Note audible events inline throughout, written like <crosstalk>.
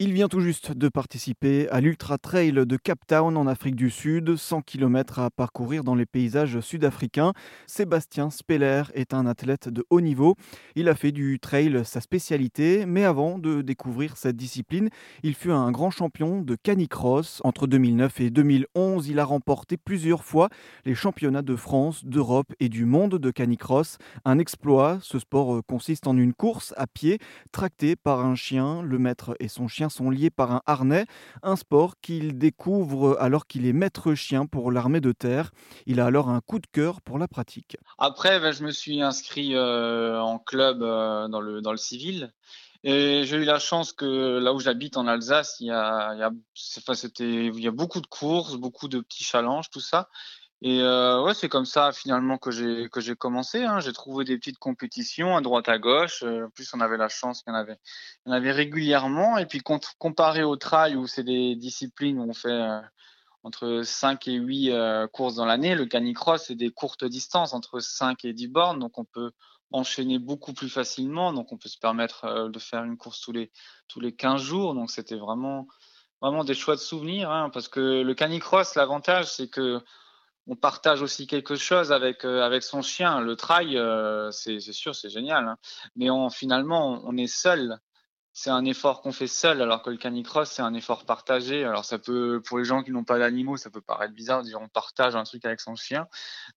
Il vient tout juste de participer à l'Ultra Trail de Cape Town en Afrique du Sud, 100 km à parcourir dans les paysages sud-africains. Sébastien Speller est un athlète de haut niveau. Il a fait du trail sa spécialité, mais avant de découvrir cette discipline, il fut un grand champion de canicross. Entre 2009 et 2011, il a remporté plusieurs fois les championnats de France, d'Europe et du monde de canicross. Un exploit, ce sport consiste en une course à pied tractée par un chien. Le maître et son chien sont liés par un harnais, un sport qu'il découvre alors qu'il est maître chien pour l'armée de terre. Il a alors un coup de cœur pour la pratique. Après, ben, je me suis inscrit euh, en club euh, dans, le, dans le civil. Et j'ai eu la chance que là où j'habite en Alsace, il y a, il y a, il y a beaucoup de courses, beaucoup de petits challenges, tout ça. Et euh, ouais, c'est comme ça finalement que j'ai que j'ai commencé. Hein. J'ai trouvé des petites compétitions à droite à gauche. Euh, en plus, on avait la chance qu'il y en avait, régulièrement. Et puis comparé au trail où c'est des disciplines où on fait euh, entre 5 et 8 euh, courses dans l'année, le canicross c'est des courtes distances entre 5 et 10 bornes, donc on peut enchaîner beaucoup plus facilement. Donc on peut se permettre de faire une course tous les tous les 15 jours. Donc c'était vraiment vraiment des choix de souvenirs, hein, parce que le canicross, l'avantage c'est que on partage aussi quelque chose avec euh, avec son chien. Le trail, euh, c'est sûr, c'est génial, hein. mais on, finalement, on est seul c'est un effort qu'on fait seul, alors que le canicross, c'est un effort partagé. Alors, ça peut, pour les gens qui n'ont pas d'animaux, ça peut paraître bizarre de dire on partage un truc avec son chien,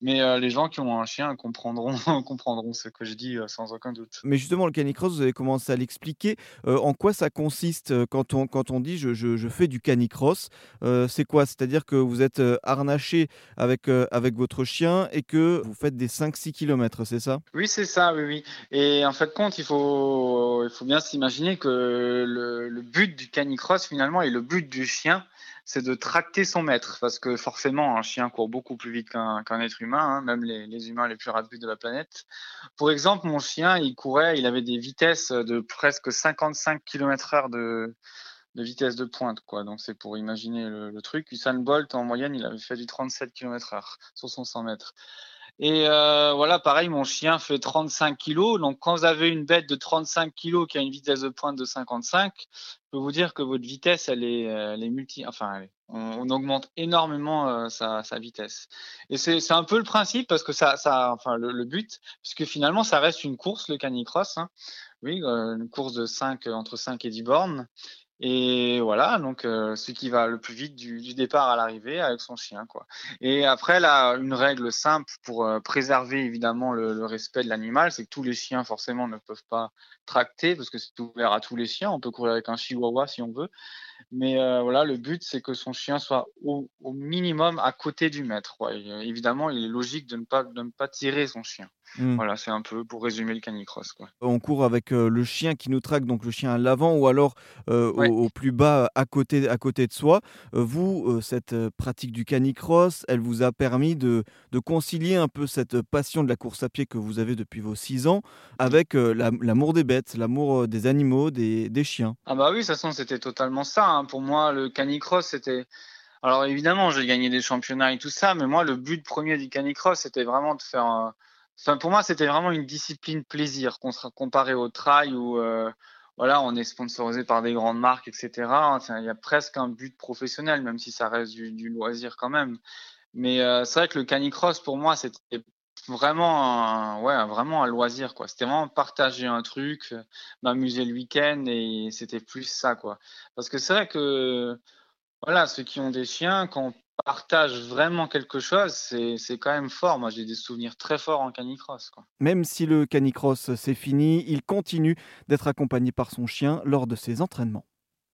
mais euh, les gens qui ont un chien comprendront, <laughs> comprendront ce que je dis euh, sans aucun doute. Mais justement, le canicross, vous avez commencé à l'expliquer. Euh, en quoi ça consiste quand on, quand on dit je, je, je fais du canicross C'est quoi? C'est-à-dire que vous êtes harnaché avec, avec votre chien et que vous faites des 5-6 km, c'est ça? Oui, c'est ça, oui, oui. Et en fait, compte, il faut, il faut bien s'imaginer que le, but du canicross finalement et le but du chien, c'est de tracter son maître, parce que forcément un chien court beaucoup plus vite qu'un être humain, hein, même les, humains les plus rapides de la planète. Pour exemple, mon chien, il courait, il avait des vitesses de presque 55 km/h de, vitesse de pointe, quoi. Donc c'est pour imaginer le, truc. Usain Bolt en moyenne, il avait fait du 37 km/h sur son 100 mètres. Et euh, voilà, pareil, mon chien fait 35 kilos. Donc, quand vous avez une bête de 35 kilos qui a une vitesse de pointe de 55, je peux vous dire que votre vitesse, elle est, elle est multi. Enfin, on, augmente énormément euh, sa, sa, vitesse. Et c'est un peu le principe parce que ça, ça enfin, le, but, puisque finalement, ça reste une course, le canicross. Hein. Oui, euh, une course de 5, entre 5 et 10 bornes. Et voilà, donc euh, celui qui va le plus vite du, du départ à l'arrivée avec son chien, quoi. Et après, là, une règle simple pour euh, préserver évidemment le, le respect de l'animal, c'est que tous les chiens forcément ne peuvent pas tracter parce que c'est ouvert à tous les chiens. On peut courir avec un chihuahua si on veut, mais euh, voilà, le but c'est que son chien soit au, au minimum à côté du maître. Et, évidemment, il est logique de ne pas de ne pas tirer son chien. Mmh. Voilà, c'est un peu pour résumer le canicross. Quoi. On court avec euh, le chien qui nous traque, donc le chien à l'avant ou alors euh, au, au, plus bas à côté, à côté de soi. Euh, vous, euh, cette pratique du canicross, elle vous a permis de, de, concilier un peu cette passion de la course à pied que vous avez depuis vos 6 ans avec l'amour des bêtes, l'amour des animaux, des, des, chiens. Ah bah oui, de toute façon, c'était totalement ça. Hein. Pour moi, le canicross, c'était... Alors évidemment, j'ai gagné des championnats et tout ça, mais moi, le but premier du canicross, c'était vraiment de faire Enfin, pour moi, c'était vraiment une discipline plaisir comparé au trail euh, voilà, on est sponsorisé par des grandes marques, etc. Il y a presque un but professionnel, même si ça reste du, loisir quand même. Mais euh, c'est vrai que le canicross, pour moi, c'était vraiment un, ouais, vraiment un loisir. quoi. C'était vraiment partager un truc, m'amuser le week-end et c'était plus ça. quoi. Parce que c'est vrai que voilà, ceux qui ont des chiens, quand partage vraiment quelque chose, c'est quand même fort. Moi, j'ai des souvenirs très forts en canicross. Même si le canicross c'est fini, il continue d'être accompagné par son chien lors de ses entraînements.